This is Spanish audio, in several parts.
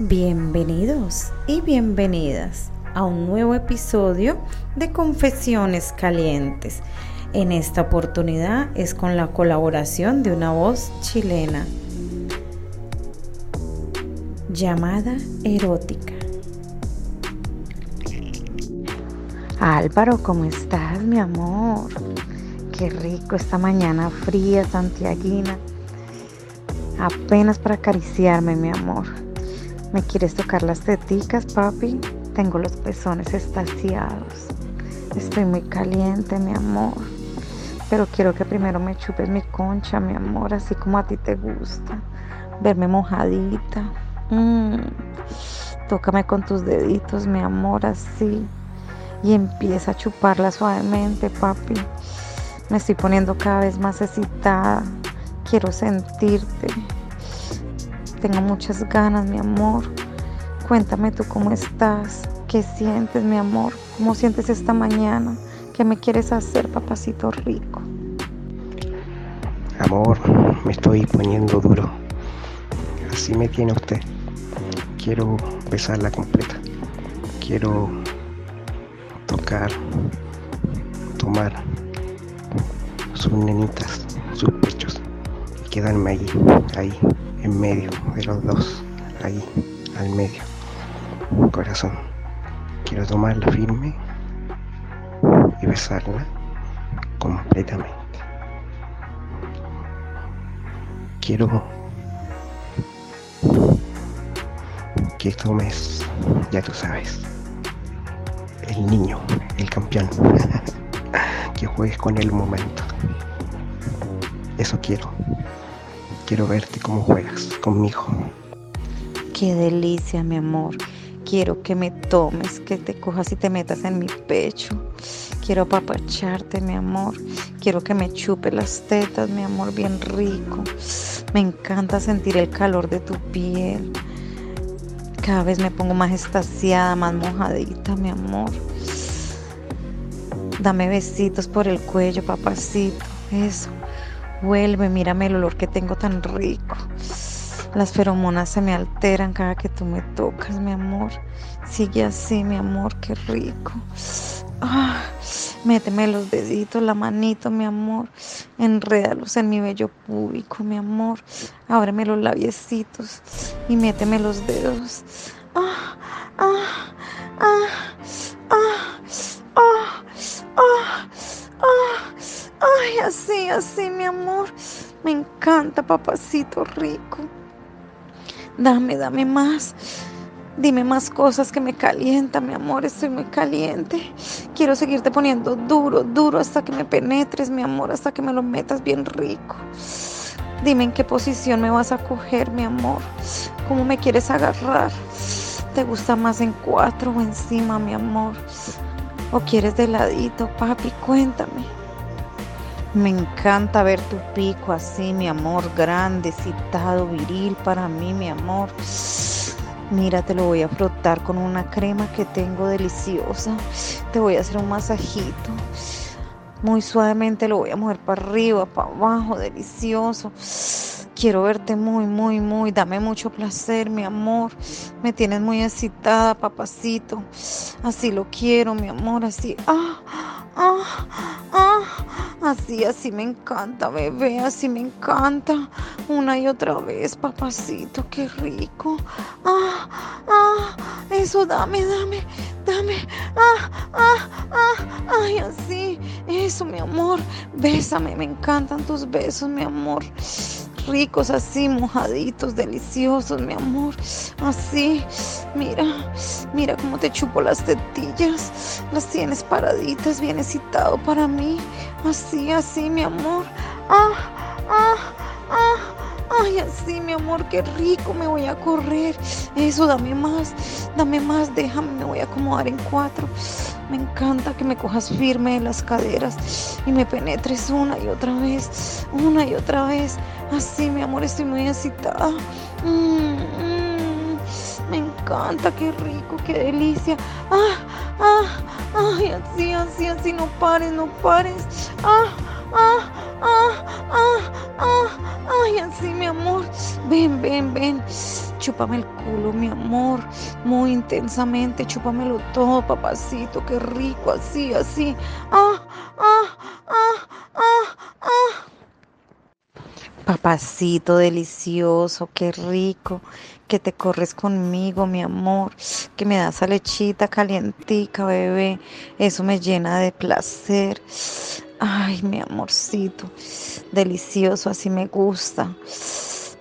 Bienvenidos y bienvenidas a un nuevo episodio de Confesiones Calientes. En esta oportunidad es con la colaboración de una voz chilena llamada erótica. Álvaro, ¿cómo estás, mi amor? Qué rico esta mañana fría, santiaguina. Apenas para acariciarme, mi amor. ¿Me quieres tocar las teticas, papi? Tengo los pezones estaciados. Estoy muy caliente, mi amor. Pero quiero que primero me chupes mi concha, mi amor, así como a ti te gusta. Verme mojadita. Mm. Tócame con tus deditos, mi amor, así. Y empieza a chuparla suavemente, papi. Me estoy poniendo cada vez más excitada. Quiero sentirte. Tengo muchas ganas, mi amor. Cuéntame tú cómo estás. ¿Qué sientes, mi amor? ¿Cómo sientes esta mañana? ¿Qué me quieres hacer, papacito rico? Amor, me estoy poniendo duro. Así me tiene usted. Quiero besarla completa. Quiero tocar, tomar sus nenitas, sus pechos y quedarme ahí, ahí, en medio de los dos, ahí, al medio. Corazón, quiero tomarla firme y besarla completamente. Quiero que tomes, ya tú sabes, el niño, el campeón, que juegues con el momento. Eso quiero. Quiero verte cómo juegas conmigo. Qué delicia, mi amor. Quiero que me tomes, que te cojas y te metas en mi pecho. Quiero apapacharte, mi amor. Quiero que me chupe las tetas, mi amor, bien rico. Me encanta sentir el calor de tu piel. Cada vez me pongo más estaciada, más mojadita, mi amor. Dame besitos por el cuello, papacito. Eso. Vuelve, mírame el olor que tengo tan rico. Las feromonas se me alteran cada que tú me tocas, mi amor. Sigue así, mi amor, qué rico. Ah, méteme los deditos, la manito, mi amor. Enrédalos en mi bello púbico, mi amor. Ábreme los labiecitos y méteme los dedos. Ah, ah, ah, ah, ah. Ay, así, así, mi amor. Me encanta, papacito rico. Dame, dame más. Dime más cosas que me calientan, mi amor. Estoy muy caliente. Quiero seguirte poniendo duro, duro hasta que me penetres, mi amor, hasta que me lo metas bien rico. Dime en qué posición me vas a coger, mi amor. ¿Cómo me quieres agarrar? ¿Te gusta más en cuatro o encima, mi amor? ¿O quieres de ladito, papi? Cuéntame. Me encanta ver tu pico así, mi amor, grande, citado, viril para mí, mi amor. Mira, te lo voy a frotar con una crema que tengo deliciosa. Te voy a hacer un masajito. Muy suavemente lo voy a mover para arriba, para abajo, delicioso. Quiero verte muy, muy, muy. Dame mucho placer, mi amor. Me tienes muy excitada, papacito. Así lo quiero, mi amor. Así. Ah, ah, ah. Así, así me encanta, bebé. Así me encanta. Una y otra vez, papacito. Qué rico. Ah, ah. Eso, dame, dame, dame. Ah, ah, ah. Ay, así. Eso, mi amor. Bésame. Me encantan tus besos, mi amor ricos, así mojaditos, deliciosos, mi amor. Así, mira, mira cómo te chupo las tetillas. Las tienes paraditas, bien excitado para mí. Así, así, mi amor. Ah, ah, ah. Ay, así, mi amor, qué rico, me voy a correr. Eso, dame más, dame más, déjame, me voy a acomodar en cuatro. Me encanta que me cojas firme de las caderas y me penetres una y otra vez, una y otra vez. Así, mi amor, estoy muy excitada. Mm, mm, encanta, qué rico, qué delicia. Ah, ah, ay, así, así, así, no pares, no pares. Ah, ah, ah, ah, ah, ay, así, mi amor. Ven, ven, ven. Chúpame el culo, mi amor, muy intensamente. Chúpamelo todo, papacito, qué rico, así, así. Ah, ah, ah, ah. Papacito delicioso, qué rico, que te corres conmigo, mi amor, que me das a lechita calientica, bebé. Eso me llena de placer. Ay, mi amorcito, delicioso, así me gusta.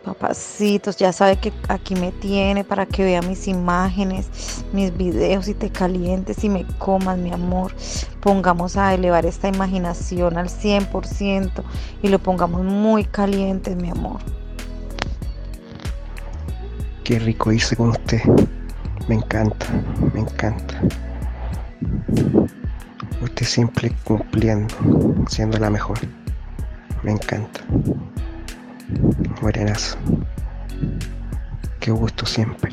Papacitos, ya sabe que aquí me tiene para que vea mis imágenes, mis videos y te calientes y me comas, mi amor. Pongamos a elevar esta imaginación al 100% y lo pongamos muy caliente, mi amor. Qué rico irse con usted. Me encanta, me encanta. Usted siempre cumpliendo, siendo la mejor. Me encanta. Morenazo. Qué gusto siempre.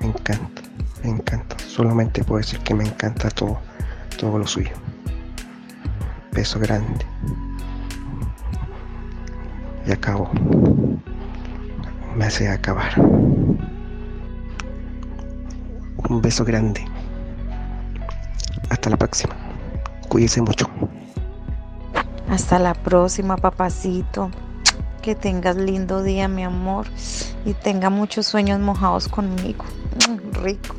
Me encanta, me encanta. Solamente puedo decir que me encanta todo, todo lo suyo. Beso grande. Y acabo. Me hace acabar. Un beso grande. Hasta la próxima. Cuídese mucho. Hasta la próxima, papacito. Que tengas lindo día, mi amor. Y tenga muchos sueños mojados conmigo. Mm, rico.